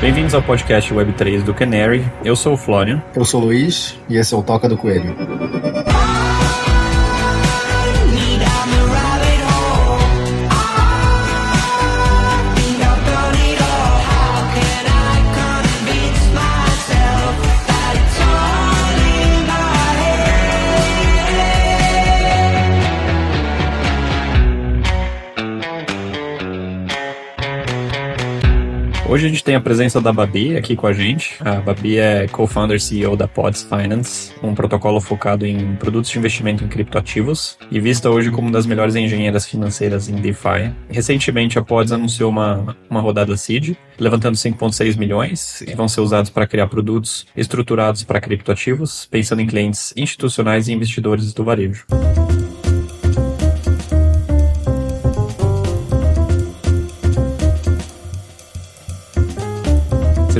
Bem-vindos ao podcast Web3 do Canary. Eu sou o Florian. Eu sou o Luiz e esse é o Toca do Coelho. Hoje a gente tem a presença da Babi aqui com a gente. A Babi é co-founder CEO da Pods Finance, um protocolo focado em produtos de investimento em criptoativos e vista hoje como uma das melhores engenheiras financeiras em DeFi. Recentemente a Pods anunciou uma, uma rodada seed, levantando 5,6 milhões, que vão ser usados para criar produtos estruturados para criptoativos, pensando em clientes institucionais e investidores do varejo.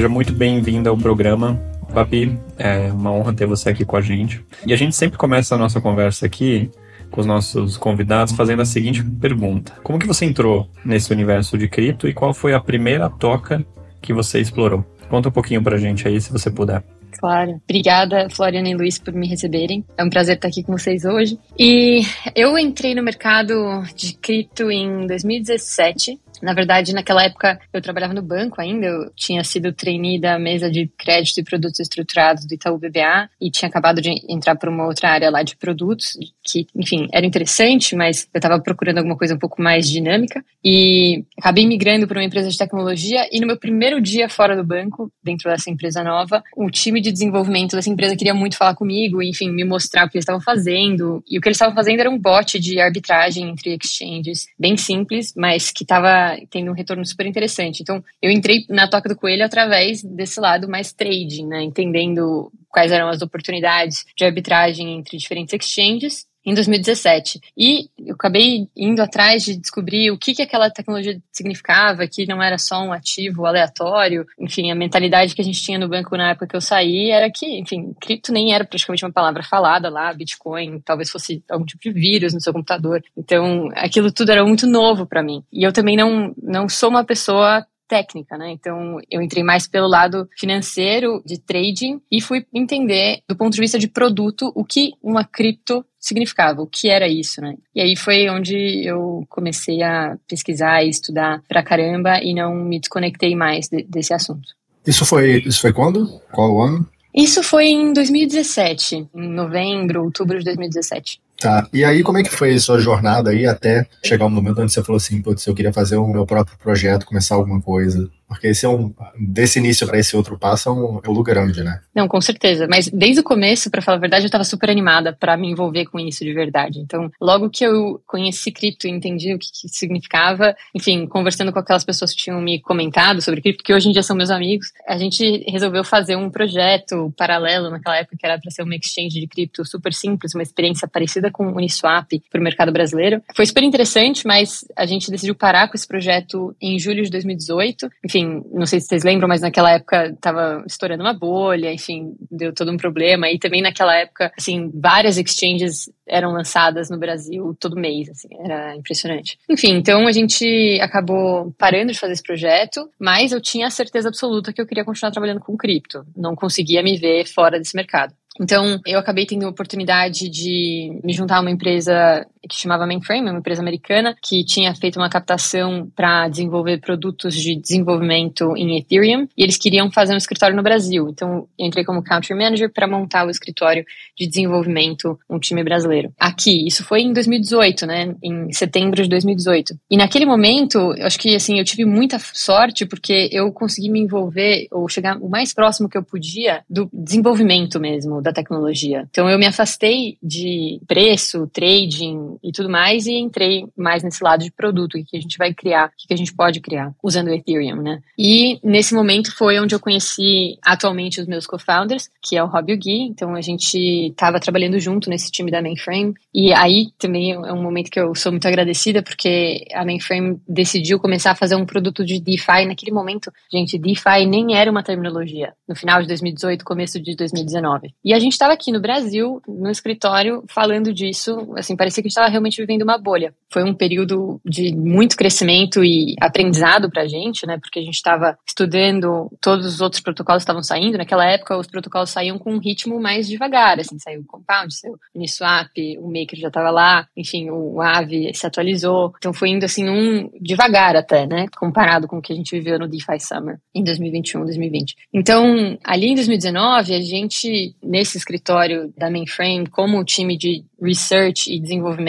Seja muito bem-vinda ao programa. Papi, é uma honra ter você aqui com a gente. E a gente sempre começa a nossa conversa aqui com os nossos convidados fazendo a seguinte pergunta: Como que você entrou nesse universo de cripto e qual foi a primeira toca que você explorou? Conta um pouquinho pra gente aí, se você puder. Claro. Obrigada, Floriana e Luiz, por me receberem. É um prazer estar aqui com vocês hoje. E eu entrei no mercado de cripto em 2017 na verdade, naquela época eu trabalhava no banco ainda, eu tinha sido trainee da mesa de crédito e produtos estruturados do Itaú BBA e tinha acabado de entrar para uma outra área lá de produtos, que, enfim, era interessante, mas eu estava procurando alguma coisa um pouco mais dinâmica e acabei migrando para uma empresa de tecnologia e no meu primeiro dia fora do banco, dentro dessa empresa nova, o time de desenvolvimento dessa empresa queria muito falar comigo, enfim, me mostrar o que eles estavam fazendo. E o que eles estavam fazendo era um bot de arbitragem entre exchanges, bem simples, mas que estava tendo um retorno super interessante. Então, eu entrei na Toca do Coelho através desse lado mais trading, né? Entendendo quais eram as oportunidades de arbitragem entre diferentes exchanges em 2017. E eu acabei indo atrás de descobrir o que, que aquela tecnologia significava, que não era só um ativo aleatório. Enfim, a mentalidade que a gente tinha no banco na época que eu saí era que, enfim, cripto nem era praticamente uma palavra falada lá, Bitcoin, talvez fosse algum tipo de vírus no seu computador. Então, aquilo tudo era muito novo para mim. E eu também não, não sou uma pessoa técnica, né? Então eu entrei mais pelo lado financeiro de trading e fui entender do ponto de vista de produto o que uma cripto significava, o que era isso, né? E aí foi onde eu comecei a pesquisar e estudar pra caramba e não me desconectei mais de, desse assunto. Isso foi, isso foi quando? Qual o ano? Isso foi em 2017, em novembro, outubro de 2017. Tá. E aí, como é que foi a sua jornada aí até chegar um momento onde você falou assim, putz, eu queria fazer o meu próprio projeto, começar alguma coisa? Porque esse é um, desse início para esse outro passo é um, é um lugar grande, né? Não, com certeza. Mas desde o começo, para falar a verdade, eu estava super animada para me envolver com isso de verdade. Então, logo que eu conheci cripto e entendi o que, que significava, enfim, conversando com aquelas pessoas que tinham me comentado sobre cripto, que hoje em dia são meus amigos, a gente resolveu fazer um projeto paralelo naquela época que era para ser uma exchange de cripto super simples, uma experiência parecida com o Uniswap para o mercado brasileiro. Foi super interessante, mas a gente decidiu parar com esse projeto em julho de 2018. Enfim, enfim, não sei se vocês lembram, mas naquela época estava estourando uma bolha, enfim, deu todo um problema. E também naquela época, assim, várias exchanges eram lançadas no Brasil todo mês, assim, era impressionante. Enfim, então a gente acabou parando de fazer esse projeto, mas eu tinha a certeza absoluta que eu queria continuar trabalhando com cripto. Não conseguia me ver fora desse mercado. Então, eu acabei tendo a oportunidade de me juntar a uma empresa que chamava Mainframe, uma empresa americana, que tinha feito uma captação para desenvolver produtos de desenvolvimento em Ethereum, e eles queriam fazer um escritório no Brasil. Então, entrei como Country Manager para montar o escritório de desenvolvimento, um time brasileiro. Aqui, isso foi em 2018, né, em setembro de 2018. E naquele momento, eu acho que, assim, eu tive muita sorte, porque eu consegui me envolver, ou chegar o mais próximo que eu podia do desenvolvimento mesmo, da tecnologia. Então eu me afastei de preço, trading e tudo mais e entrei mais nesse lado de produto, o que a gente vai criar, o que a gente pode criar usando o Ethereum, né? E nesse momento foi onde eu conheci atualmente os meus co-founders, que é o Rob e o Gui. Então a gente estava trabalhando junto nesse time da Mainframe e aí também é um momento que eu sou muito agradecida porque a Mainframe decidiu começar a fazer um produto de DeFi naquele momento. Gente, DeFi nem era uma terminologia no final de 2018, começo de 2019. E a gente estava aqui no Brasil, no escritório, falando disso, assim, parecia que a gente estava realmente vivendo uma bolha. Foi um período de muito crescimento e aprendizado para a gente, né? Porque a gente estava estudando, todos os outros protocolos estavam saindo. Naquela época, os protocolos saíam com um ritmo mais devagar, assim, saiu o Compound, saiu o Uniswap, o Maker já estava lá, enfim, o Aave se atualizou. Então foi indo assim um devagar até, né? Comparado com o que a gente viveu no DeFi Summer em 2021, 2020. Então, ali em 2019, a gente, nesse escritório da Mainframe, como time de research e desenvolvimento,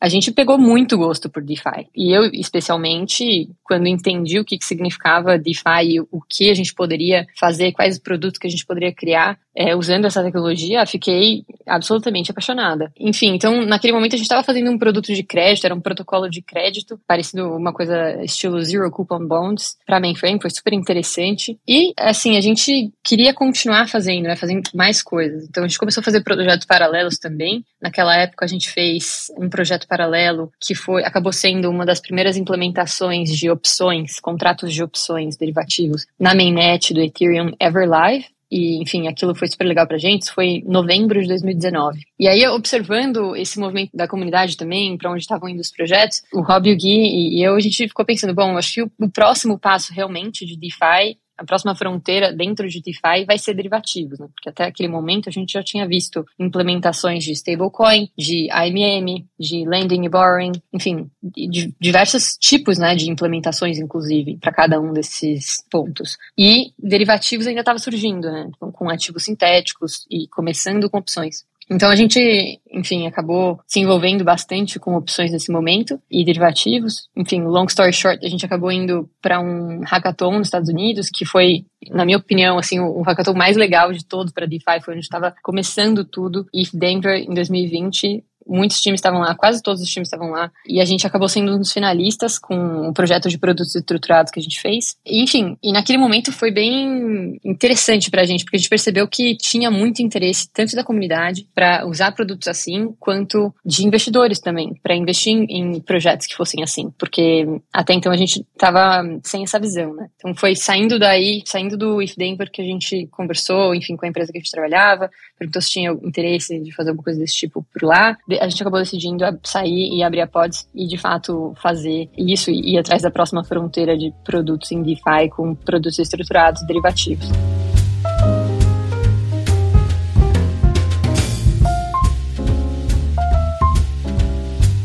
a gente pegou muito gosto por DeFi. E eu, especialmente, quando entendi o que, que significava DeFi e o que a gente poderia fazer, quais produtos que a gente poderia criar é, usando essa tecnologia, fiquei absolutamente apaixonada. Enfim, então, naquele momento a gente estava fazendo um produto de crédito, era um protocolo de crédito, parecido uma coisa estilo Zero Coupon Bonds, para mainframe, foi super interessante. E, assim, a gente queria continuar fazendo, né, fazendo mais coisas. Então, a gente começou a fazer projetos paralelos também. Naquela época, a gente fez um projeto paralelo que foi acabou sendo uma das primeiras implementações de opções, contratos de opções derivativos na mainnet do Ethereum Everlive e, enfim, aquilo foi super legal pra gente, isso foi em novembro de 2019. E aí, observando esse movimento da comunidade também, para onde estavam indo os projetos, o Rob, o Gui e eu, a gente ficou pensando, bom, acho que o, o próximo passo realmente de DeFi a próxima fronteira dentro de DeFi vai ser derivativos, né? porque até aquele momento a gente já tinha visto implementações de stablecoin, de AMM, de lending e borrowing, enfim, de diversos tipos né, de implementações, inclusive, para cada um desses pontos. E derivativos ainda estava surgindo, né? com ativos sintéticos e começando com opções. Então a gente, enfim, acabou se envolvendo bastante com opções nesse momento e derivativos. Enfim, long story short, a gente acabou indo para um hackathon nos Estados Unidos, que foi, na minha opinião, assim, o, hackathon mais legal de todos para DeFi, foi onde estava começando tudo. E Denver em 2020 muitos times estavam lá, quase todos os times estavam lá, e a gente acabou sendo um dos finalistas com o projeto de produtos estruturados que a gente fez. enfim, e naquele momento foi bem interessante pra gente, porque a gente percebeu que tinha muito interesse, tanto da comunidade, para usar produtos assim, quanto de investidores também, para investir em projetos que fossem assim, porque até então a gente estava sem essa visão, né? Então foi saindo daí, saindo do If Denver que a gente conversou, enfim, com a empresa que a gente trabalhava, perguntou se tinha interesse de fazer alguma coisa desse tipo por lá a gente acabou decidindo sair e abrir a Pods e, de fato, fazer isso e ir atrás da próxima fronteira de produtos em DeFi com produtos estruturados derivativos.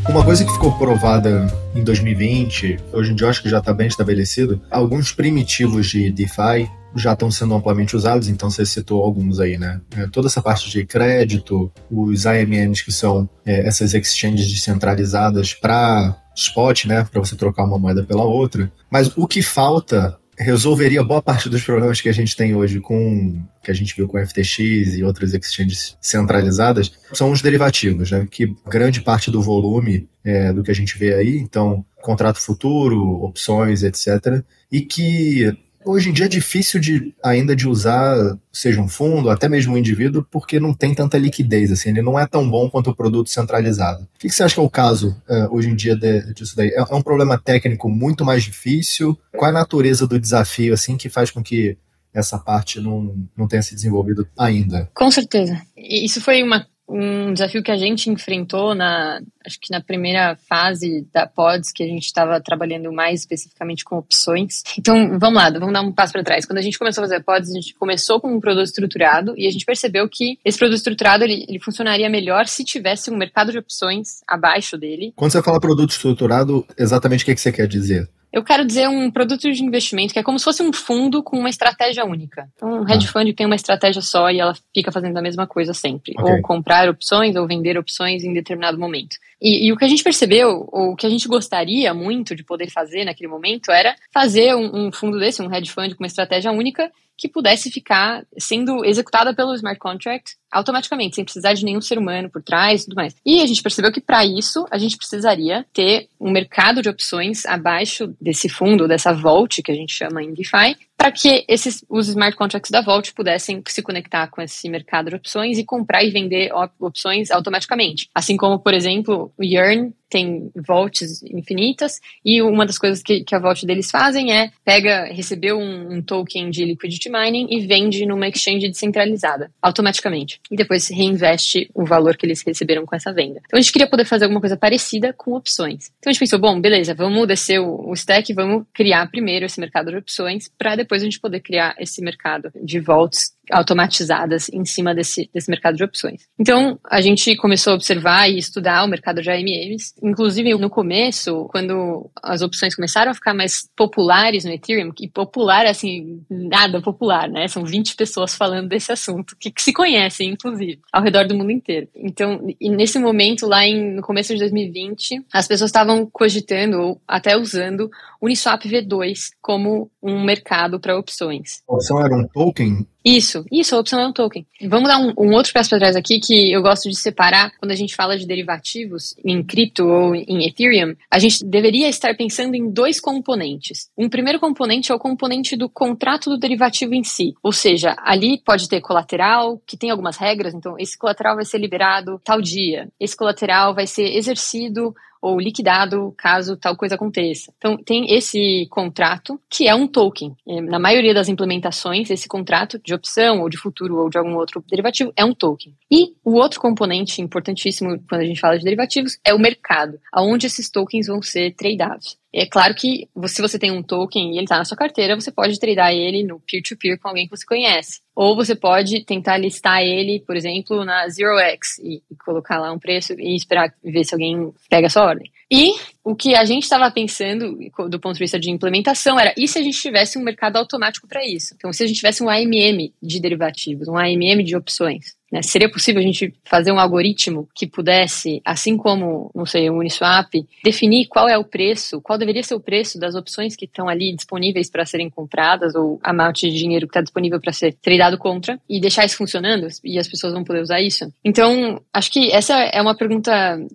Uma coisa que ficou provada em 2020, hoje em dia eu acho que já está bem estabelecido, alguns primitivos de DeFi já estão sendo amplamente usados, então você citou alguns aí, né? É, toda essa parte de crédito, os AMMs, que são é, essas exchanges descentralizadas para spot, né? Para você trocar uma moeda pela outra. Mas o que falta resolveria boa parte dos problemas que a gente tem hoje com que a gente viu com FTX e outras exchanges centralizadas são os derivativos, né? Que grande parte do volume é, do que a gente vê aí, então contrato futuro, opções, etc. E que Hoje em dia é difícil de, ainda de usar, seja um fundo, até mesmo um indivíduo, porque não tem tanta liquidez, assim, ele não é tão bom quanto o produto centralizado. O que, que você acha que é o caso uh, hoje em dia de, disso daí? É, é um problema técnico muito mais difícil? Qual é a natureza do desafio, assim, que faz com que essa parte não, não tenha se desenvolvido ainda? Com certeza. Isso foi uma um desafio que a gente enfrentou na acho que na primeira fase da Pods que a gente estava trabalhando mais especificamente com opções. Então, vamos lá, vamos dar um passo para trás. Quando a gente começou a fazer Pods, a gente começou com um produto estruturado e a gente percebeu que esse produto estruturado ele, ele funcionaria melhor se tivesse um mercado de opções abaixo dele. Quando você fala produto estruturado, exatamente o que, que você quer dizer? Eu quero dizer um produto de investimento que é como se fosse um fundo com uma estratégia única. Então, um hedge ah. fund tem uma estratégia só e ela fica fazendo a mesma coisa sempre. Okay. Ou comprar opções ou vender opções em determinado momento. E, e, o que a gente percebeu, ou o que a gente gostaria muito de poder fazer naquele momento, era fazer um, um fundo desse, um hedge fund com uma estratégia única, que pudesse ficar sendo executada pelo smart contract automaticamente, sem precisar de nenhum ser humano por trás e tudo mais. E a gente percebeu que para isso a gente precisaria ter um mercado de opções abaixo desse fundo, dessa vault que a gente chama em DeFi, para que esses, os smart contracts da Vault pudessem se conectar com esse mercado de opções e comprar e vender opções automaticamente. Assim como, por exemplo, o Yearn tem vaults infinitas e uma das coisas que, que a vault deles fazem é pega, recebeu um, um, token de liquidity mining e vende numa exchange descentralizada automaticamente e depois reinveste o valor que eles receberam com essa venda. Então a gente queria poder fazer alguma coisa parecida com opções. Então a gente pensou, bom, beleza, vamos descer o, o stack, vamos criar primeiro esse mercado de opções para depois a gente poder criar esse mercado de vaults automatizadas em cima desse, desse mercado de opções. Então, a gente começou a observar e estudar o mercado de AMMs. Inclusive, no começo, quando as opções começaram a ficar mais populares no Ethereum, e popular, assim, nada popular, né? São 20 pessoas falando desse assunto, que, que se conhecem, inclusive, ao redor do mundo inteiro. Então, nesse momento, lá em, no começo de 2020, as pessoas estavam cogitando, ou até usando, Uniswap V2 como um mercado para opções. A opção era um token isso, isso, a opção é um token. Vamos dar um, um outro passo para trás aqui que eu gosto de separar quando a gente fala de derivativos em cripto ou em Ethereum. A gente deveria estar pensando em dois componentes. Um primeiro componente é o componente do contrato do derivativo em si, ou seja, ali pode ter colateral, que tem algumas regras, então esse colateral vai ser liberado tal dia, esse colateral vai ser exercido ou liquidado caso tal coisa aconteça. Então, tem esse contrato, que é um token. É, na maioria das implementações, esse contrato de opção, ou de futuro, ou de algum outro derivativo, é um token. E o outro componente importantíssimo quando a gente fala de derivativos é o mercado, aonde esses tokens vão ser tradeados. É claro que se você tem um token e ele está na sua carteira, você pode tradear ele no peer-to-peer -peer com alguém que você conhece. Ou você pode tentar listar ele, por exemplo, na ZeroX e, e colocar lá um preço e esperar ver se alguém pega a sua ordem. E o que a gente estava pensando do ponto de vista de implementação era e se a gente tivesse um mercado automático para isso? Então, se a gente tivesse um AMM de derivativos, um AMM de opções, né? Seria possível a gente fazer um algoritmo que pudesse, assim como, não sei, o Uniswap, definir qual é o preço, qual deveria ser o preço das opções que estão ali disponíveis para serem compradas ou a amount de dinheiro que está disponível para ser tradeado contra e deixar isso funcionando e as pessoas vão poder usar isso? Então, acho que essa é uma pergunta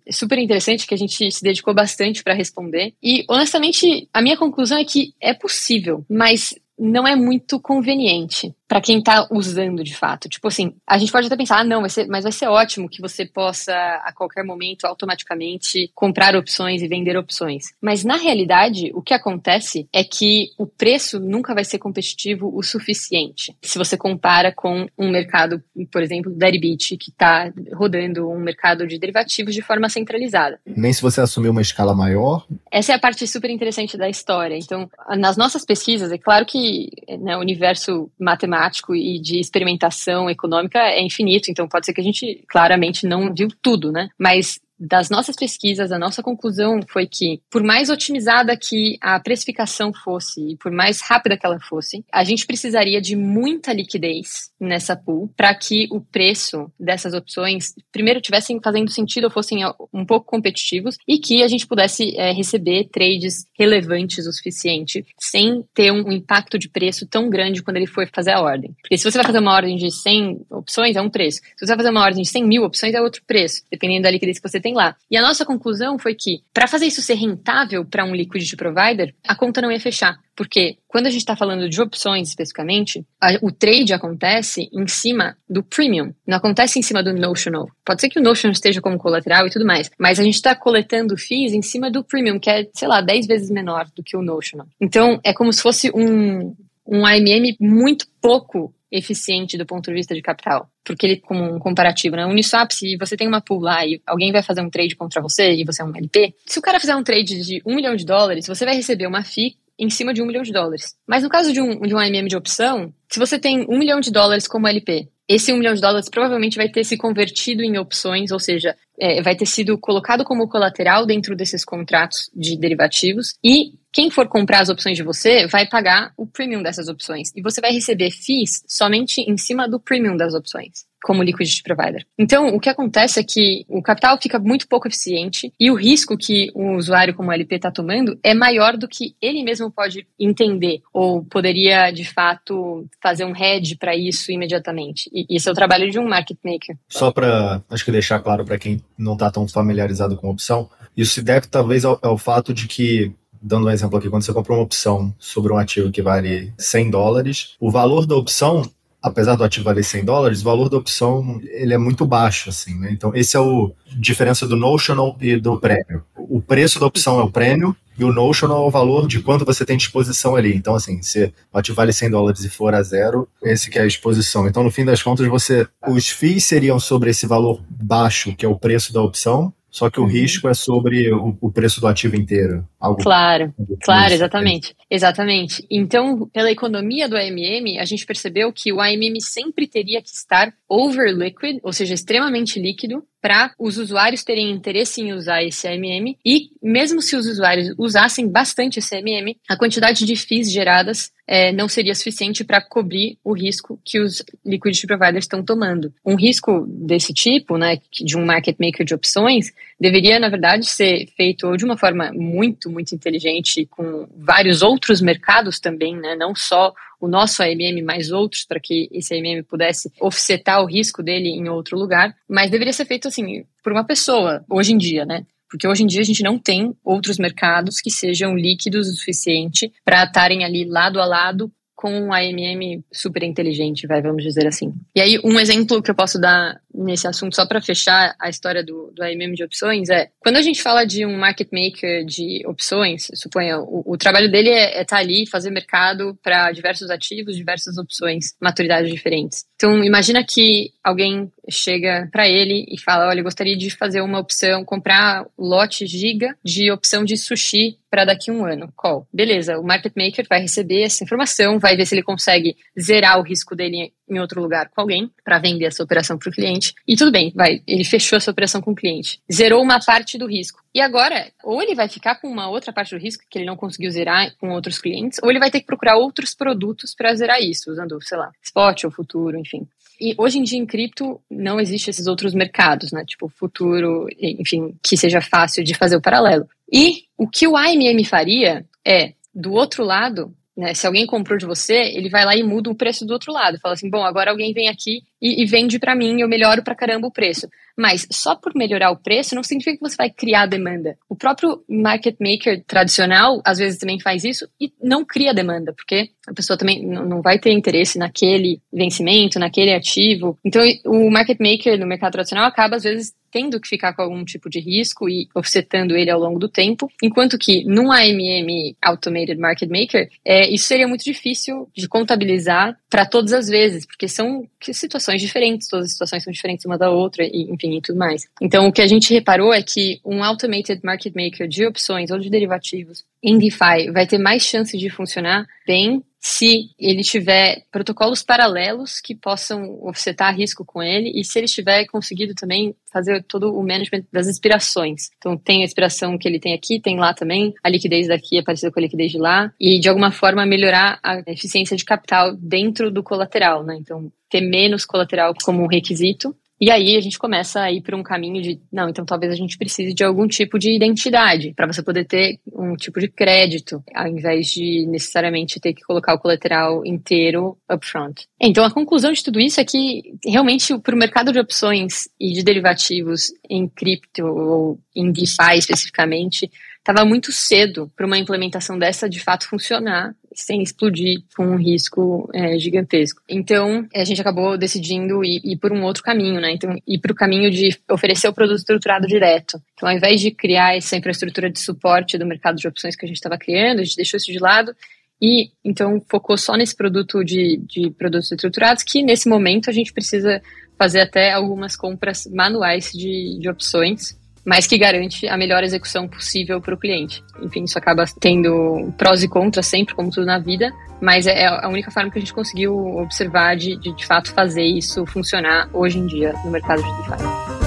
super interessante que a gente se dedicou bastante para responder. E, honestamente, a minha conclusão é que é possível, mas não é muito conveniente para quem está usando de fato. Tipo assim, a gente pode até pensar, ah, não, vai ser, mas vai ser ótimo que você possa a qualquer momento automaticamente comprar opções e vender opções. Mas na realidade, o que acontece é que o preço nunca vai ser competitivo o suficiente. Se você compara com um mercado, por exemplo, Deribit, que está rodando um mercado de derivativos de forma centralizada. Nem se você assumir uma escala maior. Essa é a parte super interessante da história. Então, nas nossas pesquisas, é claro que né, o universo matemático matemático e de experimentação econômica é infinito, então pode ser que a gente claramente não viu tudo, né? Mas das nossas pesquisas, a nossa conclusão foi que, por mais otimizada que a precificação fosse e por mais rápida que ela fosse, a gente precisaria de muita liquidez nessa pool para que o preço dessas opções, primeiro, tivessem fazendo sentido ou fossem um pouco competitivos e que a gente pudesse é, receber trades relevantes o suficiente sem ter um impacto de preço tão grande quando ele for fazer a ordem. Porque se você vai fazer uma ordem de 100 opções, é um preço. Se você vai fazer uma ordem de 100 mil opções, é outro preço, dependendo da liquidez que você tem tem lá. E a nossa conclusão foi que, para fazer isso ser rentável para um liquidity provider, a conta não ia fechar. Porque quando a gente está falando de opções especificamente, a, o trade acontece em cima do premium, não acontece em cima do notional. Pode ser que o notional esteja como colateral e tudo mais, mas a gente está coletando fees em cima do premium, que é, sei lá, 10 vezes menor do que o notional. Então, é como se fosse um, um AMM muito pouco eficiente do ponto de vista de capital. Porque ele, como um comparativo, né? Uniswap, se você tem uma pool lá e alguém vai fazer um trade contra você e você é um LP, se o cara fizer um trade de um milhão de dólares, você vai receber uma FII em cima de um milhão de dólares. Mas no caso de um, de um AMM de opção, se você tem um milhão de dólares como LP, esse um milhão de dólares provavelmente vai ter se convertido em opções, ou seja, é, vai ter sido colocado como colateral dentro desses contratos de derivativos e quem for comprar as opções de você vai pagar o premium dessas opções. E você vai receber FIIs somente em cima do premium das opções como liquidity provider. Então, o que acontece é que o capital fica muito pouco eficiente e o risco que o usuário como LP está tomando é maior do que ele mesmo pode entender ou poderia, de fato, fazer um hedge para isso imediatamente. E esse é o trabalho de um market maker. Só para, acho que deixar claro para quem não está tão familiarizado com a opção, isso se deve talvez ao, ao fato de que dando um exemplo aqui, quando você compra uma opção sobre um ativo que vale 100 dólares, o valor da opção apesar do ativo valer 100 dólares, o valor da opção ele é muito baixo, assim, né? Então, esse é o diferença do notional e do prêmio. O preço da opção é o prêmio e o notional é o valor de quanto você tem de exposição ali. Então, assim, se o ativo vale 100 dólares e for a zero, esse que é a exposição. Então, no fim das contas, você os FIIs seriam sobre esse valor baixo, que é o preço da opção, só que o uhum. risco é sobre o, o, preço do ativo inteiro. Algo claro, claro, exatamente. Exatamente. Então, pela economia do AMM, a gente percebeu que o AMM sempre teria que estar over liquid, ou seja, extremamente líquido, para os usuários terem interesse em usar esse AMM e mesmo se os usuários usassem bastante esse AMM, a quantidade de FIIs geradas é, não seria suficiente para cobrir o risco que os liquidity providers estão tomando. Um risco desse tipo, né, de um market maker de opções, deveria, na verdade, ser feito de uma forma muito, muito inteligente, com vários outros mercados também, né, não só o nosso AMM mais outros, para que esse AMM pudesse offsetar o risco dele em outro lugar, mas deveria ser feito assim por uma pessoa, hoje em dia, né? Porque hoje em dia a gente não tem outros mercados que sejam líquidos o suficiente para estarem ali lado a lado com um AMM super inteligente, vai, vamos dizer assim. E aí, um exemplo que eu posso dar nesse assunto, só para fechar a história do, do AMM de opções, é quando a gente fala de um market maker de opções, suponha, o, o trabalho dele é estar é tá ali, fazer mercado para diversos ativos, diversas opções, maturidades diferentes. Então, imagina que alguém chega para ele e fala: Olha, eu gostaria de fazer uma opção, comprar lote giga de opção de sushi para daqui a um ano. Qual? Beleza, o market maker vai receber essa informação, vai ver se ele consegue zerar o risco dele em outro lugar com alguém para vender essa operação para o cliente. E tudo bem, vai, ele fechou essa operação com o cliente, zerou uma parte do risco. E agora, ou ele vai ficar com uma outra parte do risco que ele não conseguiu zerar com outros clientes, ou ele vai ter que procurar outros produtos para zerar isso, usando, sei lá, spot ou futuro, enfim. E hoje em dia em cripto não existe esses outros mercados, né? Tipo futuro, enfim, que seja fácil de fazer o paralelo. E o que o AMM faria é, do outro lado, né, se alguém comprou de você, ele vai lá e muda o preço do outro lado. Fala assim, bom, agora alguém vem aqui e, e vende para mim, eu melhoro para caramba o preço. Mas só por melhorar o preço não significa que você vai criar demanda. O próprio market maker tradicional, às vezes, também faz isso e não cria demanda, porque a pessoa também não vai ter interesse naquele vencimento, naquele ativo. Então, o market maker no mercado tradicional acaba, às vezes, tendo que ficar com algum tipo de risco e offsetando ele ao longo do tempo, enquanto que num AMM Automated Market Maker, é, isso seria muito difícil de contabilizar para todas as vezes, porque são situações diferentes, todas as situações são diferentes uma da outra, e enfim, e tudo mais. Então, o que a gente reparou é que um Automated Market Maker de opções ou de derivativos em DeFi vai ter mais chance de funcionar? Bem se ele tiver protocolos paralelos que possam offsetar risco com ele e se ele tiver conseguido também fazer todo o management das inspirações. Então tem a inspiração que ele tem aqui, tem lá também, a liquidez daqui é parecida com a liquidez de lá. E de alguma forma melhorar a eficiência de capital dentro do colateral, né? Então ter menos colateral como requisito e aí a gente começa a ir por um caminho de, não, então talvez a gente precise de algum tipo de identidade para você poder ter um tipo de crédito, ao invés de necessariamente ter que colocar o colateral inteiro upfront. Então a conclusão de tudo isso é que realmente para o mercado de opções e de derivativos em cripto ou em DeFi especificamente, estava muito cedo para uma implementação dessa de fato funcionar sem explodir com um risco é, gigantesco. Então, a gente acabou decidindo ir, ir por um outro caminho, né? Então, ir para o caminho de oferecer o produto estruturado direto. Então, ao invés de criar essa infraestrutura de suporte do mercado de opções que a gente estava criando, a gente deixou isso de lado e, então, focou só nesse produto de, de produtos estruturados, que nesse momento a gente precisa fazer até algumas compras manuais de, de opções mas que garante a melhor execução possível para o cliente. Enfim, isso acaba tendo prós e contras sempre, como tudo na vida, mas é a única forma que a gente conseguiu observar de, de, de fato fazer isso funcionar hoje em dia no mercado de DeFi.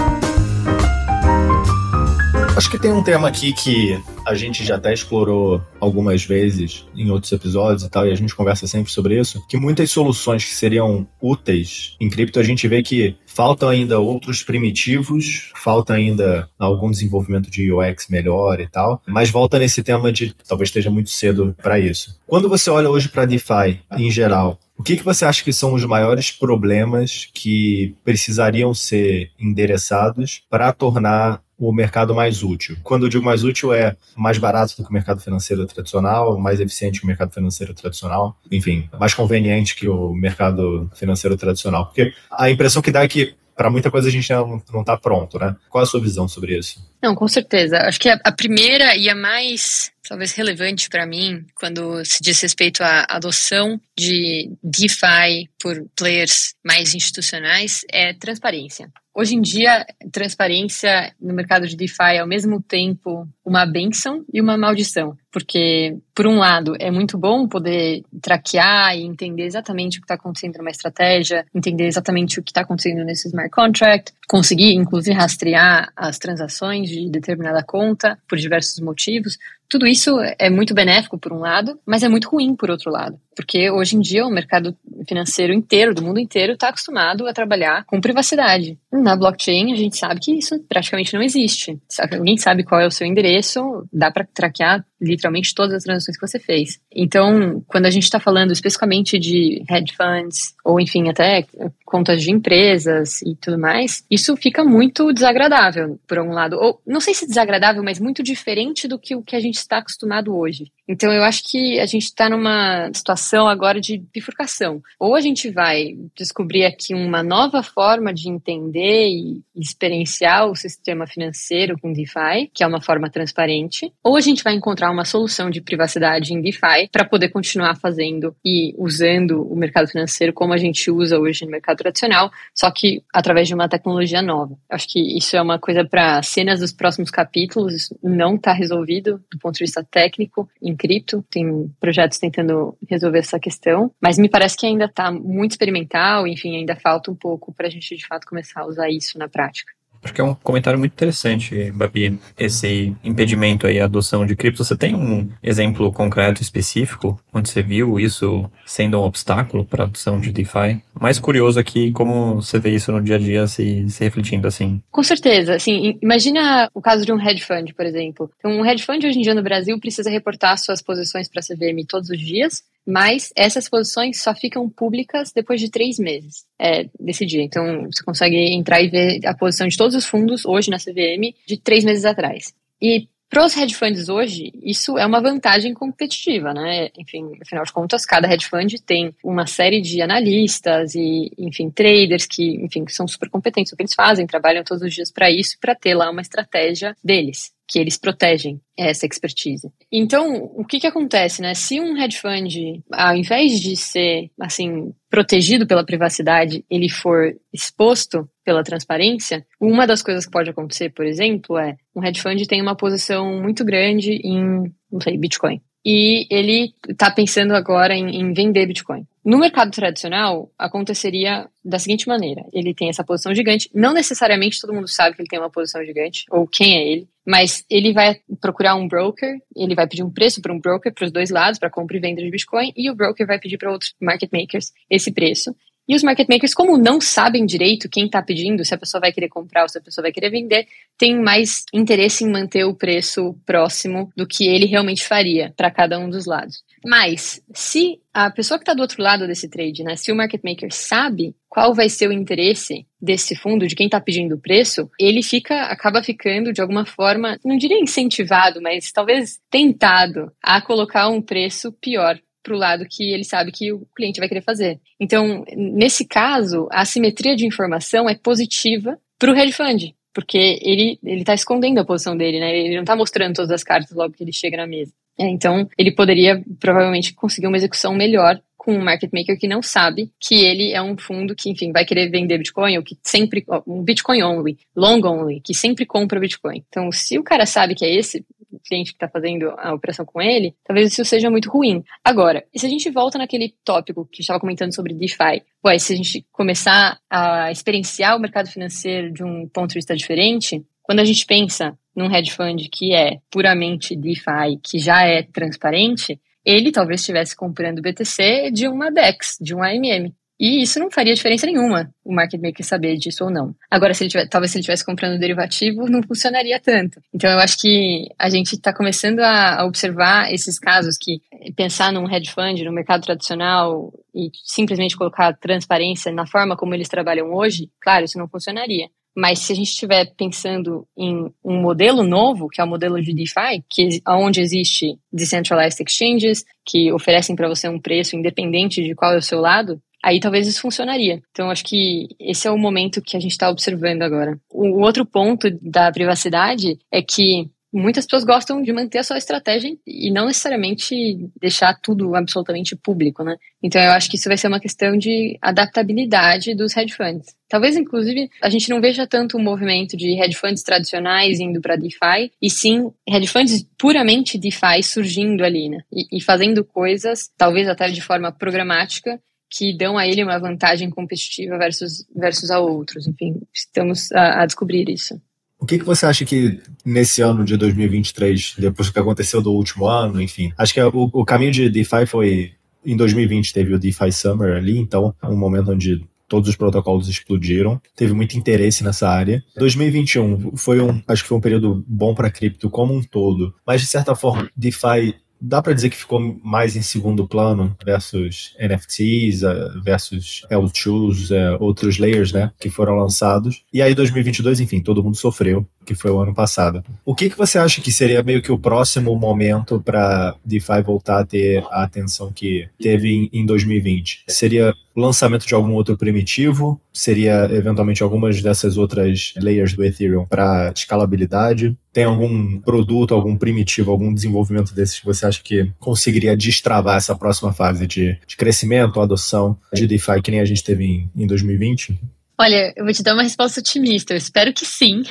Acho que tem um tema aqui que a gente já até explorou algumas vezes em outros episódios e tal, e a gente conversa sempre sobre isso, que muitas soluções que seriam úteis em cripto, a gente vê que faltam ainda outros primitivos, falta ainda algum desenvolvimento de UX melhor e tal, mas volta nesse tema de talvez esteja muito cedo para isso. Quando você olha hoje para DeFi em geral, o que, que você acha que são os maiores problemas que precisariam ser endereçados para tornar o mercado mais útil. Quando eu digo mais útil, é mais barato do que o mercado financeiro tradicional, mais eficiente que o mercado financeiro tradicional, enfim, mais conveniente que o mercado financeiro tradicional. Porque a impressão que dá é que para muita coisa a gente não está pronto, né? Qual a sua visão sobre isso? Não, com certeza. Acho que a, a primeira e a mais talvez relevante para mim quando se diz respeito à adoção de DeFi por players mais institucionais é transparência. Hoje em dia, transparência no mercado de DeFi é ao mesmo tempo uma benção e uma maldição, porque, por um lado, é muito bom poder traquear e entender exatamente o que está acontecendo numa estratégia, entender exatamente o que está acontecendo nesse smart contract, conseguir, inclusive, rastrear as transações de determinada conta por diversos motivos. Tudo isso é muito benéfico por um lado, mas é muito ruim por outro lado, porque hoje em dia o mercado financeiro inteiro, do mundo inteiro, está acostumado a trabalhar com privacidade. Na blockchain, a gente sabe que isso praticamente não existe. Alguém sabe qual é o seu endereço, dá para traquear literalmente todas as transações que você fez. Então, quando a gente está falando especificamente de hedge funds, ou enfim, até contas de empresas e tudo mais, isso fica muito desagradável, por um lado. Ou, não sei se desagradável, mas muito diferente do que o que a gente está acostumado hoje. Então, eu acho que a gente está numa situação agora de bifurcação. Ou a gente vai descobrir aqui uma nova forma de entender e experienciar o sistema financeiro com DeFi, que é uma forma transparente, ou a gente vai encontrar uma solução de privacidade em DeFi para poder continuar fazendo e usando o mercado financeiro como a gente usa hoje no mercado tradicional, só que através de uma tecnologia nova. Acho que isso é uma coisa para cenas dos próximos capítulos, não está resolvido do ponto de vista técnico em cripto, tem projetos tentando resolver essa questão, mas me parece que ainda está muito experimental, enfim, ainda falta um pouco para a gente de fato começar a usar isso na prática. Acho que é um comentário muito interessante, Babi, esse impedimento aí à adoção de cripto. Você tem um exemplo concreto, específico, onde você viu isso sendo um obstáculo para a adoção de DeFi? Mais curioso aqui, como você vê isso no dia a dia se, se refletindo assim? Com certeza. Assim, imagina o caso de um hedge fund, por exemplo. Então, um hedge fund hoje em dia no Brasil precisa reportar suas posições para a CVM todos os dias mas essas posições só ficam públicas depois de três meses é, desse dia. Então, você consegue entrar e ver a posição de todos os fundos hoje na CVM de três meses atrás. E para os hedge funds hoje, isso é uma vantagem competitiva, né? Enfim, afinal de contas, cada hedge fund tem uma série de analistas e, enfim, traders que, enfim, são super competentes no que eles fazem, trabalham todos os dias para isso, para ter lá uma estratégia deles que eles protegem essa expertise. Então, o que que acontece, né? Se um hedge fund, ao invés de ser, assim, protegido pela privacidade, ele for exposto pela transparência, uma das coisas que pode acontecer, por exemplo, é um hedge fund tem uma posição muito grande em, não sei, Bitcoin. E ele está pensando agora em, em vender Bitcoin. No mercado tradicional, aconteceria da seguinte maneira: ele tem essa posição gigante, não necessariamente todo mundo sabe que ele tem uma posição gigante, ou quem é ele, mas ele vai procurar um broker, ele vai pedir um preço para um broker para os dois lados, para compra e venda de Bitcoin, e o broker vai pedir para outros market makers esse preço. E os market makers, como não sabem direito quem está pedindo, se a pessoa vai querer comprar ou se a pessoa vai querer vender, tem mais interesse em manter o preço próximo do que ele realmente faria para cada um dos lados. Mas, se a pessoa que está do outro lado desse trade, né, se o market maker sabe qual vai ser o interesse desse fundo, de quem está pedindo o preço, ele fica, acaba ficando de alguma forma, não diria incentivado, mas talvez tentado a colocar um preço pior para o lado que ele sabe que o cliente vai querer fazer. Então, nesse caso, a assimetria de informação é positiva para o hedge fund, porque ele está escondendo a posição dele, né? Ele não está mostrando todas as cartas logo que ele chega na mesa. É, então, ele poderia provavelmente conseguir uma execução melhor com um market maker que não sabe que ele é um fundo que, enfim, vai querer vender Bitcoin ou que sempre, um Bitcoin only, long only, que sempre compra Bitcoin. Então, se o cara sabe que é esse cliente que está fazendo a operação com ele, talvez isso seja muito ruim. Agora, e se a gente volta naquele tópico que estava comentando sobre DeFi, ué, se a gente começar a experienciar o mercado financeiro de um ponto de vista diferente, quando a gente pensa num hedge fund que é puramente DeFi, que já é transparente, ele talvez estivesse comprando BTC de uma DEX, de um AMM. E isso não faria diferença nenhuma, o market maker saber disso ou não. Agora, se ele tiver, talvez se ele estivesse comprando derivativo, não funcionaria tanto. Então, eu acho que a gente está começando a, a, observar esses casos que pensar num hedge fund, no mercado tradicional, e simplesmente colocar transparência na forma como eles trabalham hoje, claro, isso não funcionaria. Mas se a gente estiver pensando em um modelo novo, que é o modelo de DeFi, que onde existe decentralized exchanges que oferecem para você um preço independente de qual é o seu lado, aí talvez isso funcionaria. Então, acho que esse é o momento que a gente está observando agora. O outro ponto da privacidade é que muitas pessoas gostam de manter a sua estratégia e não necessariamente deixar tudo absolutamente público, né? Então eu acho que isso vai ser uma questão de adaptabilidade dos hedge funds. Talvez, inclusive, a gente não veja tanto um movimento de hedge funds tradicionais indo para DeFi, e sim hedge funds puramente DeFi surgindo ali, né? E, e fazendo coisas, talvez até de forma programática, que dão a ele uma vantagem competitiva versus, versus a outros. Enfim, estamos a, a descobrir isso. O que, que você acha que nesse ano de 2023, depois do que aconteceu do último ano, enfim, acho que o, o caminho de DeFi foi. Em 2020 teve o DeFi Summer ali, então, um momento onde todos os protocolos explodiram, teve muito interesse nessa área. 2021 foi um, acho que foi um período bom para cripto como um todo, mas de certa forma, DeFi dá para dizer que ficou mais em segundo plano versus NFTs, eh, versus L2s, eh, outros layers, né, que foram lançados. E aí 2022, enfim, todo mundo sofreu, que foi o ano passado. O que que você acha que seria meio que o próximo momento para DeFi voltar a ter a atenção que teve em 2020? Seria o lançamento de algum outro primitivo? Seria eventualmente algumas dessas outras layers do Ethereum para escalabilidade? Tem algum produto, algum primitivo, algum desenvolvimento desses que você acha que conseguiria destravar essa próxima fase de, de crescimento, adoção de DeFi que nem a gente teve em, em 2020? Olha, eu vou te dar uma resposta otimista. Eu espero que sim.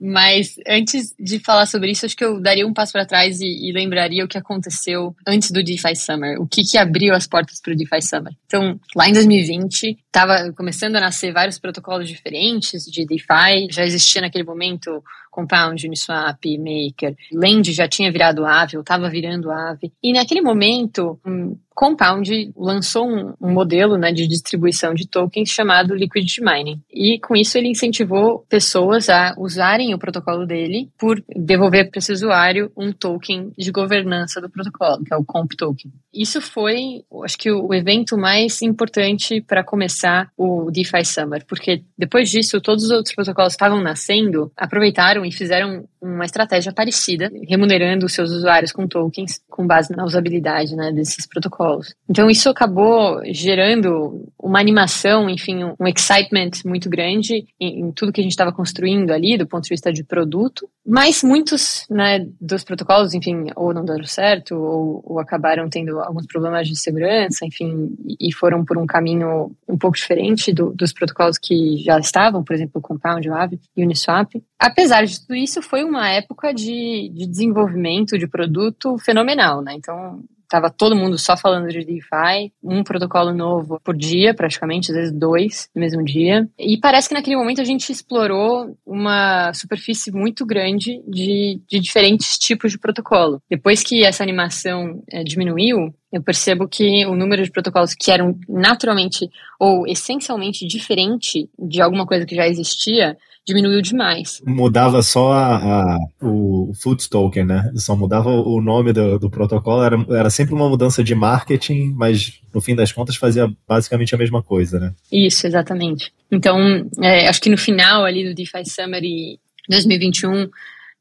Mas antes de falar sobre isso, acho que eu daria um passo para trás e, e, lembraria o que aconteceu antes do DeFi Summer, o que, que abriu as portas para o DeFi Summer. Então, lá em 2020, estava começando a nascer vários protocolos diferentes de DeFi, já existia naquele momento Compound, Uniswap, Maker, Lend já tinha virado Aave, ou estava virando Aave. E naquele momento, um, Compound lançou um, um, modelo né, de distribuição de tokens chamado Liquidity Mining. E com isso ele incentivou pessoas a usarem o protocolo dele por devolver para esse usuário um token de governança do protocolo, que é o Comp Token. Isso foi, acho que, o evento mais importante para começar o DeFi Summer, porque depois disso, todos os outros protocolos estavam nascendo aproveitaram e fizeram uma estratégia parecida, remunerando os seus usuários com tokens com base na usabilidade né, desses protocolos. Então, isso acabou gerando uma animação, enfim, um excitement muito grande em, em tudo que a gente estava construindo ali, do ponto de vista de produto, mas muitos né, dos protocolos, enfim, ou não deram certo, ou, ou acabaram tendo alguns problemas de segurança, enfim, e foram por um caminho um pouco diferente do, dos protocolos que já estavam, por exemplo, o Compound, o e o Uniswap. Apesar de tudo isso, foi uma época de, de desenvolvimento de produto fenomenal, né? Então, Tava todo mundo só falando de DeFi, um protocolo novo por dia, praticamente, às vezes dois no mesmo dia. E parece que naquele momento a gente explorou uma superfície muito grande de, de diferentes tipos de protocolo. Depois que essa animação é, diminuiu, eu percebo que o número de protocolos que eram naturalmente ou essencialmente diferente de alguma coisa que já existia diminuiu demais. Mudava só a, a, o foot token, né? Só mudava o nome do, do protocolo, era, era sempre uma mudança de marketing, mas no fim das contas fazia basicamente a mesma coisa, né? Isso, exatamente. Então, é, acho que no final ali do DeFi Summer 2021,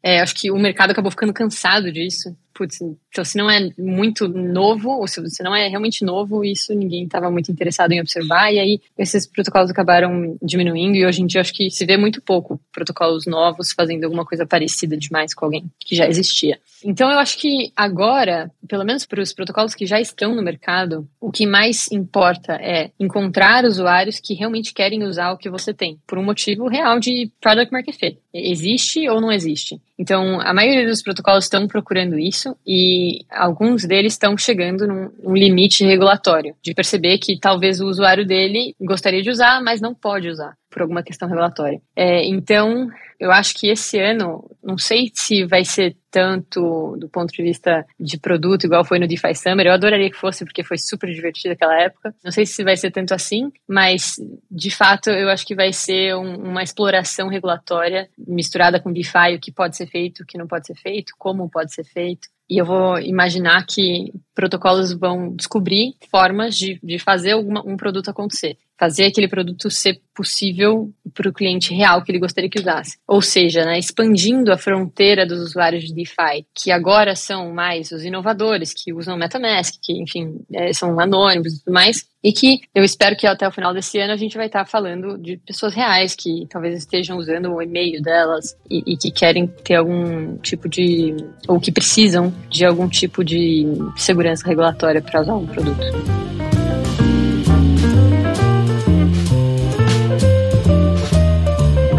é, acho que o mercado acabou ficando cansado disso putz, então se não é muito novo, ou se não é realmente novo, isso ninguém estava muito interessado em observar, e aí esses protocolos acabaram diminuindo, e hoje em dia acho que se vê muito pouco protocolos novos fazendo alguma coisa parecida demais com alguém que já existia. Então eu acho que agora, pelo menos para os protocolos que já estão no mercado, o que mais importa é encontrar usuários que realmente querem usar o que você tem, por um motivo real de product market fit. Existe ou não existe? Então, a maioria dos protocolos estão procurando isso e alguns deles estão chegando num, num, limite regulatório, de perceber que talvez o usuário dele gostaria de usar, mas não pode usar por alguma questão regulatória. É, então, eu acho que esse ano, não sei se vai ser tanto do ponto de vista de produto, igual foi no DeFi Summer. Eu adoraria que fosse, porque foi super divertido aquela época. Não sei se vai ser tanto assim, mas de fato eu acho que vai ser um, uma exploração regulatória misturada com DeFi, o que pode ser feito, o que não pode ser feito, como pode ser feito. E eu vou imaginar que protocolos vão descobrir formas de, de fazer alguma, um produto acontecer fazer aquele produto ser possível para o cliente real que ele gostaria que usasse. Ou seja, né, expandindo a fronteira dos usuários de DeFi, que agora são mais os inovadores, que usam MetaMask, que, enfim, é, são anônimos e tudo mais, e que eu espero que até o final desse ano a gente vai estar falando de pessoas reais que talvez estejam usando o e-mail delas e, e que querem ter algum tipo de. ou que precisam de algum tipo de segurança regulatória para usar um produto.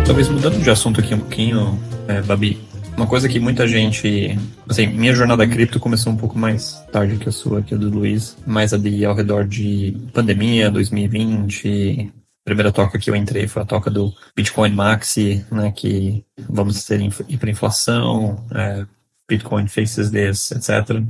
Talvez mudando de assunto aqui um pouquinho, é, Babi, uma coisa que muita gente. Assim, minha jornada cripto começou um pouco mais tarde que a sua, que a do Luiz, mais ali ao redor de pandemia, 2020. A primeira toca que eu entrei foi a toca do Bitcoin Maxi, né? Que vamos ter hiperinflação, é, Bitcoin faces this, etc.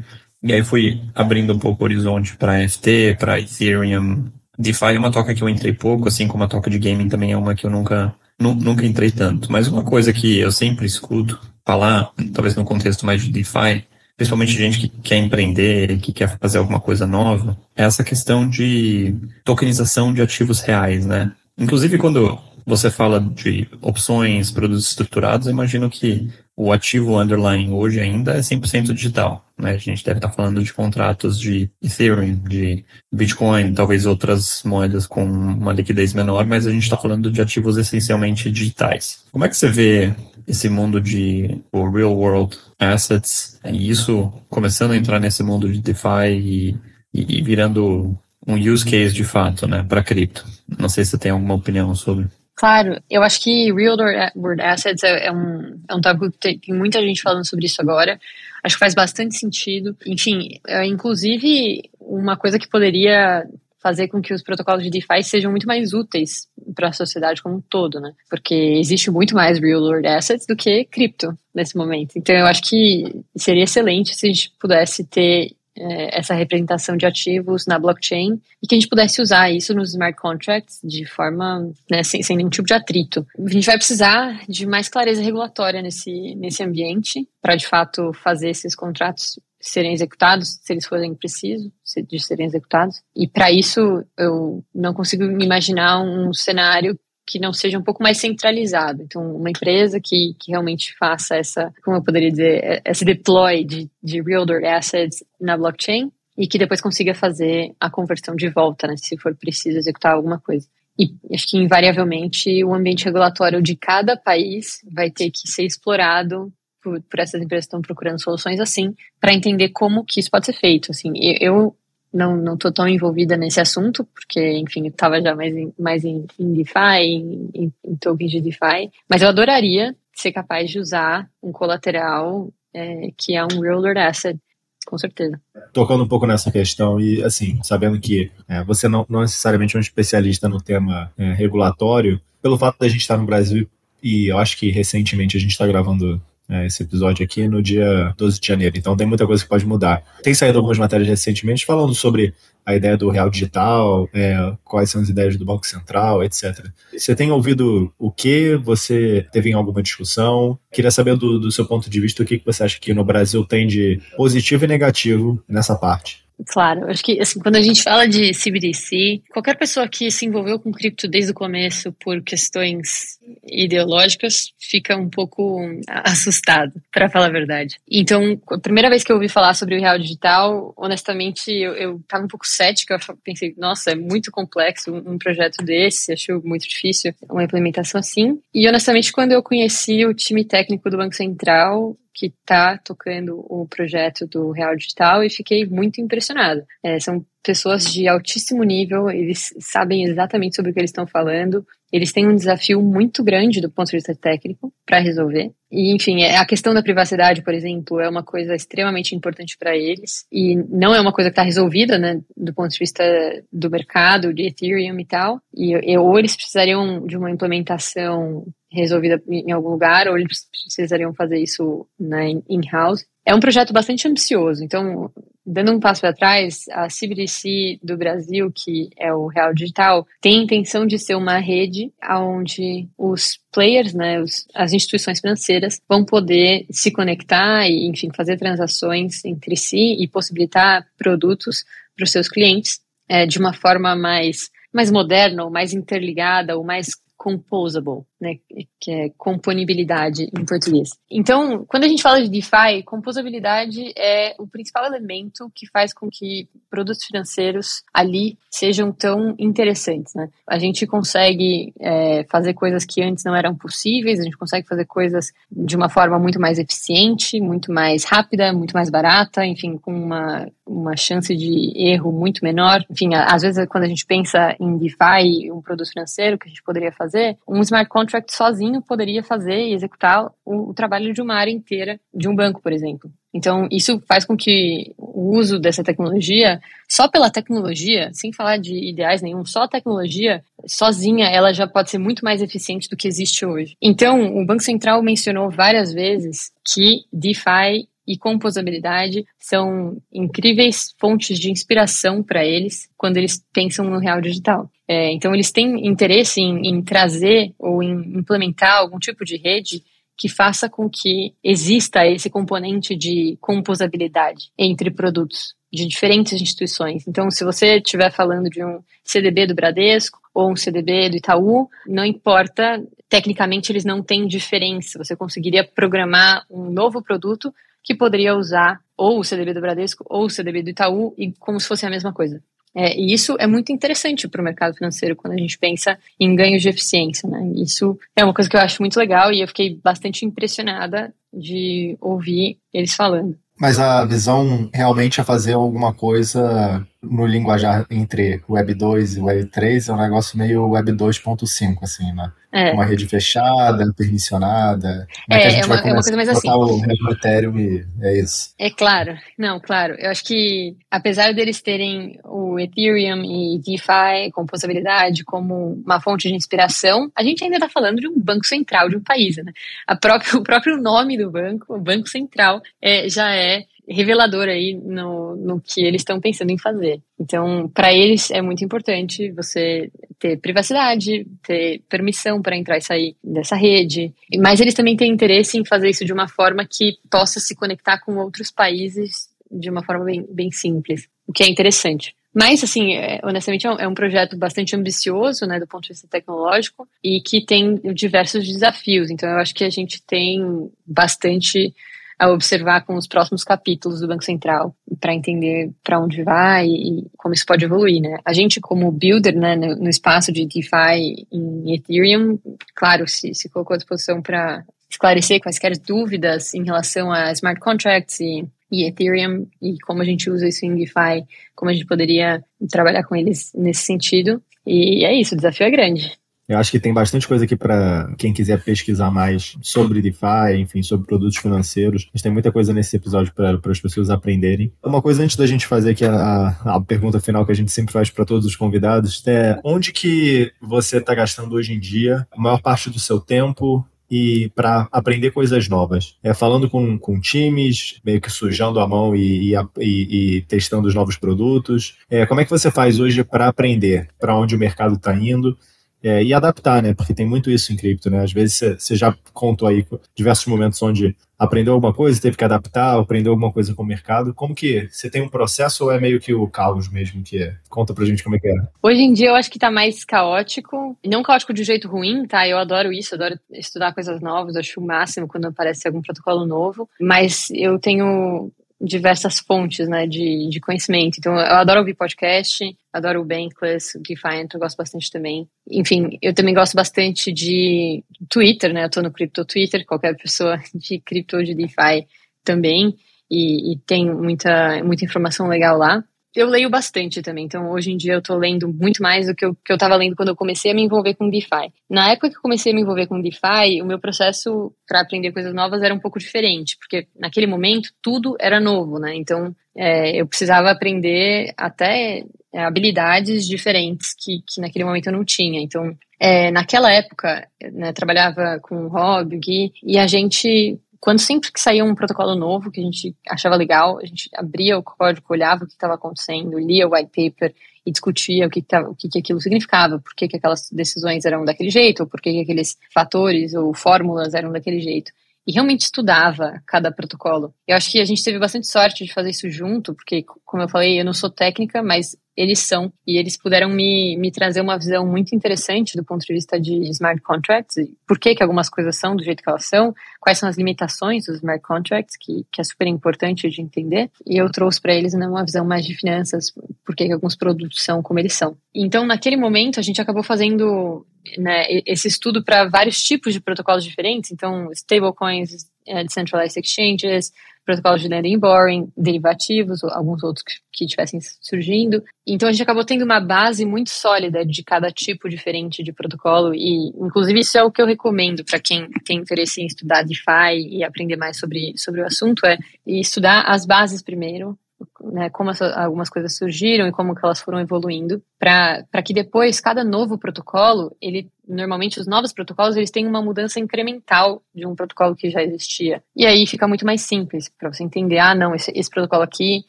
E aí fui abrindo um pouco o horizonte para FT, para Ethereum. DeFi é uma toca que eu entrei pouco, assim como a toca de gaming também é uma que eu nunca nunca entrei tanto, mas uma coisa que eu sempre escuto falar, talvez no contexto mais de DeFi, principalmente gente que quer empreender, que quer fazer alguma coisa nova, é essa questão de tokenização de ativos reais, né? Inclusive quando você fala de opções, produtos estruturados, eu imagino que o ativo underlying hoje ainda é 100% digital. Né? A gente deve estar falando de contratos de Ethereum, de Bitcoin, talvez outras moedas com uma liquidez menor, mas a gente está falando de ativos essencialmente digitais. Como é que você vê esse mundo de real world assets e isso começando a entrar nesse mundo de DeFi e, e, e virando um use case de fato, né, para cripto? Não sei se você tem alguma opinião sobre. Claro, eu acho que Real World Assets é, é um, é um tópico que tem, tem, muita gente falando sobre isso agora. Acho que faz bastante sentido. Enfim, é, inclusive, uma coisa que poderia fazer com que os protocolos de DeFi sejam muito mais úteis para a sociedade como um todo, né? Porque existe muito mais Real World Assets do que cripto nesse momento. Então, eu acho que seria excelente se a gente pudesse ter é, essa representação de ativos na blockchain e que a gente pudesse usar isso nos smart contracts de forma né, sem, sem nenhum tipo de atrito. A gente vai precisar de mais clareza regulatória nesse, nesse ambiente para de fato fazer esses contratos serem executados, se eles forem precisos de serem executados. E para isso eu não consigo imaginar um cenário que não seja um pouco mais centralizado. Então, uma empresa que, que realmente faça essa, como eu poderia dizer, esse deploy de, de real-world assets na blockchain e que depois consiga fazer a conversão de volta, né, se for preciso executar alguma coisa. E acho que, invariavelmente, o ambiente regulatório de cada país vai ter que ser explorado por, por essas empresas que estão procurando soluções assim, para entender como que isso pode ser feito. Assim, eu, não não tô tão envolvida nesse assunto, porque, enfim, eu estava já mais em, mais em, em DeFi, em, em, em tokens de DeFi, mas eu adoraria ser capaz de usar um colateral é, que é um real world asset, com certeza. Tocando um pouco nessa questão e, assim, sabendo que é, você não, não necessariamente é um especialista no tema é, regulatório, pelo fato da gente estar no Brasil e eu acho que recentemente a gente está gravando é, esse episódio aqui no dia 12 de janeiro. Então tem muita coisa que pode mudar. Tem saído algumas matérias recentemente falando sobre a ideia do real digital, é, quais são as ideias do Banco Central, etc. Você tem ouvido o que? Você teve em alguma discussão? Queria saber do, do seu ponto de vista o que, que você acha que no Brasil tem de positivo e negativo nessa parte. Claro, acho que assim, quando a gente fala de CBDC, qualquer pessoa que se envolveu com cripto desde o começo por questões ideológicas fica um pouco assustado, para falar a verdade. Então, a primeira vez que eu ouvi falar sobre o real digital, honestamente, eu, eu tava um pouco cética, eu pensei, nossa, é muito complexo um projeto desse, acho muito difícil uma implementação assim. E honestamente, quando eu conheci o time técnico do Banco Central, que está tocando o projeto do Real Digital e fiquei muito impressionada. É, são pessoas de altíssimo nível, eles sabem exatamente sobre o que eles estão falando, eles têm um desafio muito grande do ponto de vista técnico para resolver. E, enfim, é, a questão da privacidade, por exemplo, é uma coisa extremamente importante para eles e não é uma coisa que está resolvida, né, do ponto de vista do mercado, de Ethereum e tal. E, e ou eles precisariam de uma implementação resolvida em algum lugar, ou eles precisariam fazer isso né, in-house. É um projeto bastante ambicioso, então dando um passo para trás, a CBDC do Brasil, que é o Real Digital, tem a intenção de ser uma rede onde os players, né, os, as instituições financeiras, vão poder se conectar e, enfim, fazer transações entre si e possibilitar produtos para os seus clientes é, de uma forma mais, mais moderna, ou mais interligada, ou mais composable, né, que é componibilidade em português. Então, quando a gente fala de DeFi, composabilidade é o principal elemento que faz com que produtos financeiros ali sejam tão interessantes. Né? A gente consegue é, fazer coisas que antes não eram possíveis, a gente consegue fazer coisas de uma forma muito mais eficiente, muito mais rápida, muito mais barata, enfim, com uma, uma chance de erro muito menor. Enfim, às vezes quando a gente pensa em DeFi, um produto financeiro que a gente poderia fazer, um smart contract sozinho poderia fazer e executar o, o trabalho de uma área inteira de um banco, por exemplo. Então, isso faz com que o uso dessa tecnologia, só pela tecnologia, sem falar de ideais nenhum, só a tecnologia sozinha, ela já pode ser muito mais eficiente do que existe hoje. Então, o Banco Central mencionou várias vezes que DeFi e composabilidade são incríveis fontes de inspiração para eles quando eles pensam no real digital. É, então, eles têm interesse em, em trazer ou em implementar algum tipo de rede que faça com que exista esse componente de composabilidade entre produtos de diferentes instituições. Então, se você estiver falando de um CDB do Bradesco ou um CDB do Itaú, não importa, tecnicamente eles não têm diferença. Você conseguiria programar um novo produto que poderia usar ou o CDB do Bradesco ou o CDB do Itaú e como se fosse a mesma coisa. É, e isso é muito interessante para o mercado financeiro quando a gente pensa em ganhos de eficiência. Né? Isso é uma coisa que eu acho muito legal e eu fiquei bastante impressionada de ouvir eles falando. Mas a visão realmente é fazer alguma coisa no linguajar entre Web 2 e Web 3 é um negócio meio Web 2.5, assim, né? É. Uma rede fechada, permissionada. É, é, gente é, uma, é uma coisa mais assim. o Ethereum e é isso. É claro, não, claro. Eu acho que, apesar deles terem o Ethereum e DeFi com possibilidade como uma fonte de inspiração, a gente ainda está falando de um banco central de um país, né? A própria, o próprio nome do banco, o Banco Central, é, já é revelador aí no, no que eles estão pensando em fazer. Então, para eles é muito importante você ter privacidade, ter permissão para entrar e sair dessa rede, mas eles também têm interesse em fazer isso de uma forma que possa se conectar com outros países de uma forma bem, bem simples, o que é interessante. Mas, assim, é, honestamente, é, é um projeto bastante ambicioso, né, do ponto de vista tecnológico, e que tem diversos desafios. Então, eu acho que a gente tem bastante a observar com os próximos capítulos do Banco Central para entender para onde vai e como isso pode evoluir, né? A gente como builder, né, no, no espaço de DeFi em Ethereum, claro, se, se colocou à disposição para esclarecer quaisquer dúvidas em relação a smart contracts e, e Ethereum e como a gente usa isso em DeFi, como a gente poderia trabalhar com eles nesse sentido. E é isso, o desafio é grande. Eu acho que tem bastante coisa aqui para quem quiser pesquisar mais sobre DeFi, enfim, sobre produtos financeiros. Gente tem muita coisa nesse episódio para as pessoas aprenderem. Uma coisa antes da gente fazer aqui a, a pergunta final que a gente sempre faz para todos os convidados é onde que você está gastando hoje em dia a maior parte do seu tempo e para aprender coisas novas. É falando com, com times, meio que sujando a mão e, e, e testando os novos produtos. É, como é que você faz hoje para aprender para onde o mercado está indo? É, e adaptar, né? Porque tem muito isso em cripto, né? Às vezes você já contou aí diversos momentos onde aprendeu alguma coisa, teve que adaptar, aprendeu alguma coisa com o mercado. Como que você tem um processo ou é meio que o caos mesmo que é? Conta pra gente como é que é. Hoje em dia eu acho que tá mais caótico, não caótico de um jeito ruim, tá? Eu adoro isso, adoro estudar coisas novas, acho o máximo quando aparece algum protocolo novo, mas eu tenho diversas fontes né, de, de conhecimento. Então, eu adoro ouvir podcast, adoro o Bankless, o Defiant, eu gosto bastante também. Enfim, eu também gosto bastante de Twitter, né? Eu tô no Crypto Twitter, qualquer pessoa de cripto ou de DeFi também, e, e tem muita, muita informação legal lá eu leio bastante também, então hoje em dia eu tô lendo muito mais do que eu, que eu tava lendo quando eu comecei a me envolver com DeFi. Na época que eu comecei a me envolver com DeFi, o meu processo para aprender coisas novas era um pouco diferente, porque naquele momento tudo era novo, né? Então é, eu precisava aprender até é, habilidades diferentes que, que naquele momento eu não tinha. Então, é, naquela época, né, trabalhava com o Rob, o Gui, e a gente quando sempre que saía um protocolo novo que a gente achava legal, a gente abria o código, olhava o que estava acontecendo, lia o white paper e discutia o que, o que, que aquilo significava, por que, que aquelas decisões eram daquele jeito, ou por que, que aqueles fatores ou fórmulas eram daquele jeito e realmente estudava cada protocolo. Eu acho que a gente teve bastante sorte de fazer isso junto, porque, como eu falei, eu não sou técnica, mas eles são, e eles puderam me, me trazer uma visão muito interessante do ponto de vista de smart contracts, por que, que algumas coisas são do jeito que elas são, quais são as limitações dos smart contracts, que, que é super importante de entender, e eu trouxe para eles né, uma visão mais de finanças, por que, que alguns produtos são como eles são. Então, naquele momento, a gente acabou fazendo né, esse estudo para vários tipos de protocolos diferentes, então, stablecoins, decentralized exchanges, protocolos de lending borrowing, derivativos, alguns outros que, que tivessem surgindo. Então a gente acabou tendo uma base muito sólida de cada tipo diferente de protocolo e, inclusive, isso é o que eu recomendo para quem tem interesse em estudar DeFi e aprender mais sobre, sobre o assunto, é estudar as bases primeiro, né, como essa, algumas coisas surgiram e como que elas foram evoluindo, para que depois cada novo protocolo, ele normalmente os novos protocolos eles têm uma mudança incremental de um protocolo que já existia. E aí fica muito mais simples para você entender, ah, não, esse, esse protocolo aqui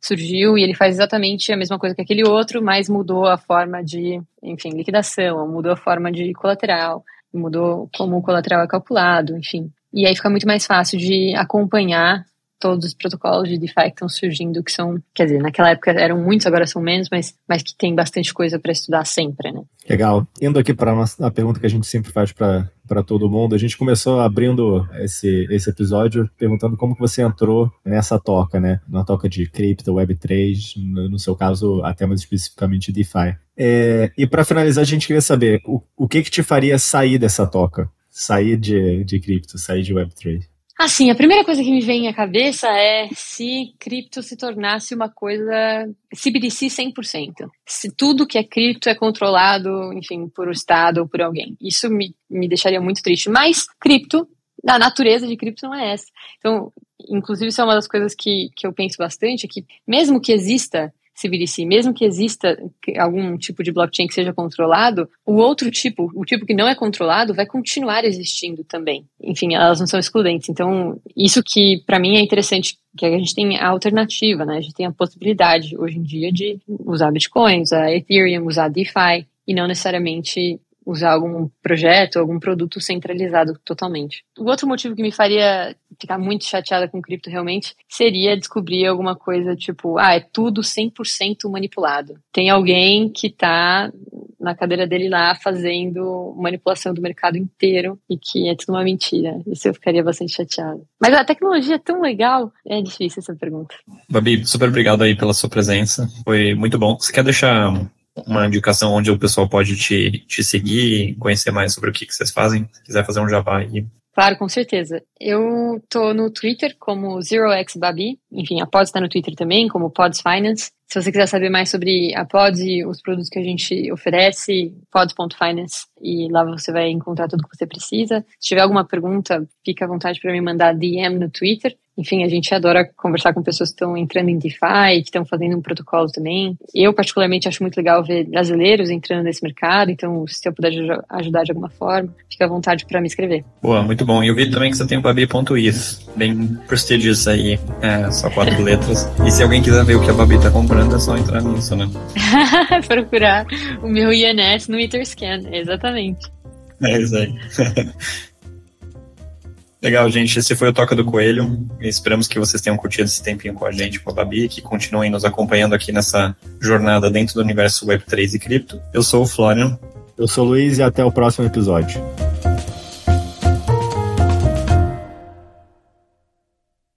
surgiu e ele faz exatamente a mesma coisa que aquele outro, mas mudou a forma de, enfim, liquidação, mudou a forma de colateral, mudou como o colateral é calculado, enfim. E aí fica muito mais fácil de acompanhar todos os protocolos de DeFi que estão surgindo, que são, quer dizer, naquela época eram muitos, agora são menos, mas, mas que tem bastante coisa para estudar sempre, né? Legal. Indo aqui para a pergunta que a gente sempre faz para todo mundo. A gente começou abrindo esse, esse episódio perguntando como que você entrou nessa toca, né? Na toca de cripto, Web3, no, no seu caso, até mais especificamente DeFi. É, e para finalizar, a gente queria saber o, o que que te faria sair dessa toca? Sair de, de cripto, sair de Web3? Assim, a primeira coisa que me vem à cabeça é se cripto se tornasse uma coisa CBDC 100%. Se tudo que é cripto é controlado, enfim, por o Estado ou por alguém. Isso me, me deixaria muito triste. Mas cripto, a natureza de cripto não é essa. Então, inclusive, isso é uma das coisas que, que eu penso bastante, é que mesmo que exista CBDC, mesmo que exista algum tipo de blockchain que seja controlado, o outro tipo, o tipo que não é controlado, vai continuar existindo também. Enfim, elas não são excludentes. Então, isso que para mim é interessante, que a gente tem a alternativa, né? A gente tem a possibilidade hoje em dia de usar Bitcoin, usar Ethereum, usar DeFi e não necessariamente usar algum projeto, algum produto centralizado totalmente. O outro motivo que me faria ficar muito chateada com cripto realmente seria descobrir alguma coisa tipo, ah, é tudo 100% manipulado. Tem alguém que está na cadeira dele lá fazendo manipulação do mercado inteiro e que é tudo uma mentira. Isso eu ficaria bastante chateada. Mas a tecnologia é tão legal, é difícil essa pergunta. Babi, super obrigado aí pela sua presença. Foi muito bom. Você quer deixar uma indicação onde o pessoal pode te, te seguir, conhecer mais sobre o que, que vocês fazem, se quiser fazer um jabá aí. Claro, com certeza. Eu tô no Twitter como ZeroXBabi. Enfim, a Pods está no Twitter também, como Pods Finance. Se você quiser saber mais sobre a Pods e os produtos que a gente oferece, pods.finance e lá você vai encontrar tudo que você precisa. Se tiver alguma pergunta, fica à vontade para me mandar DM no Twitter. Enfim, a gente adora conversar com pessoas que estão entrando em DeFi, que estão fazendo um protocolo também. Eu, particularmente, acho muito legal ver brasileiros entrando nesse mercado, então, se eu puder ajudar de alguma forma, fica à vontade para me escrever. Boa, muito bom. E eu vi também que você tem o Babi.is, bem prestigious aí, é, só quatro letras. E se alguém quiser ver o que a Babi tá comprando, é só entrar nisso, né? Procurar o meu INS no Etherscan, exatamente. É isso aí. Legal, gente. Esse foi o Toca do Coelho. Esperamos que vocês tenham curtido esse tempinho com a gente, com a Babi, que continuem nos acompanhando aqui nessa jornada dentro do universo Web3 e cripto. Eu sou o Florian. Eu sou o Luiz e até o próximo episódio.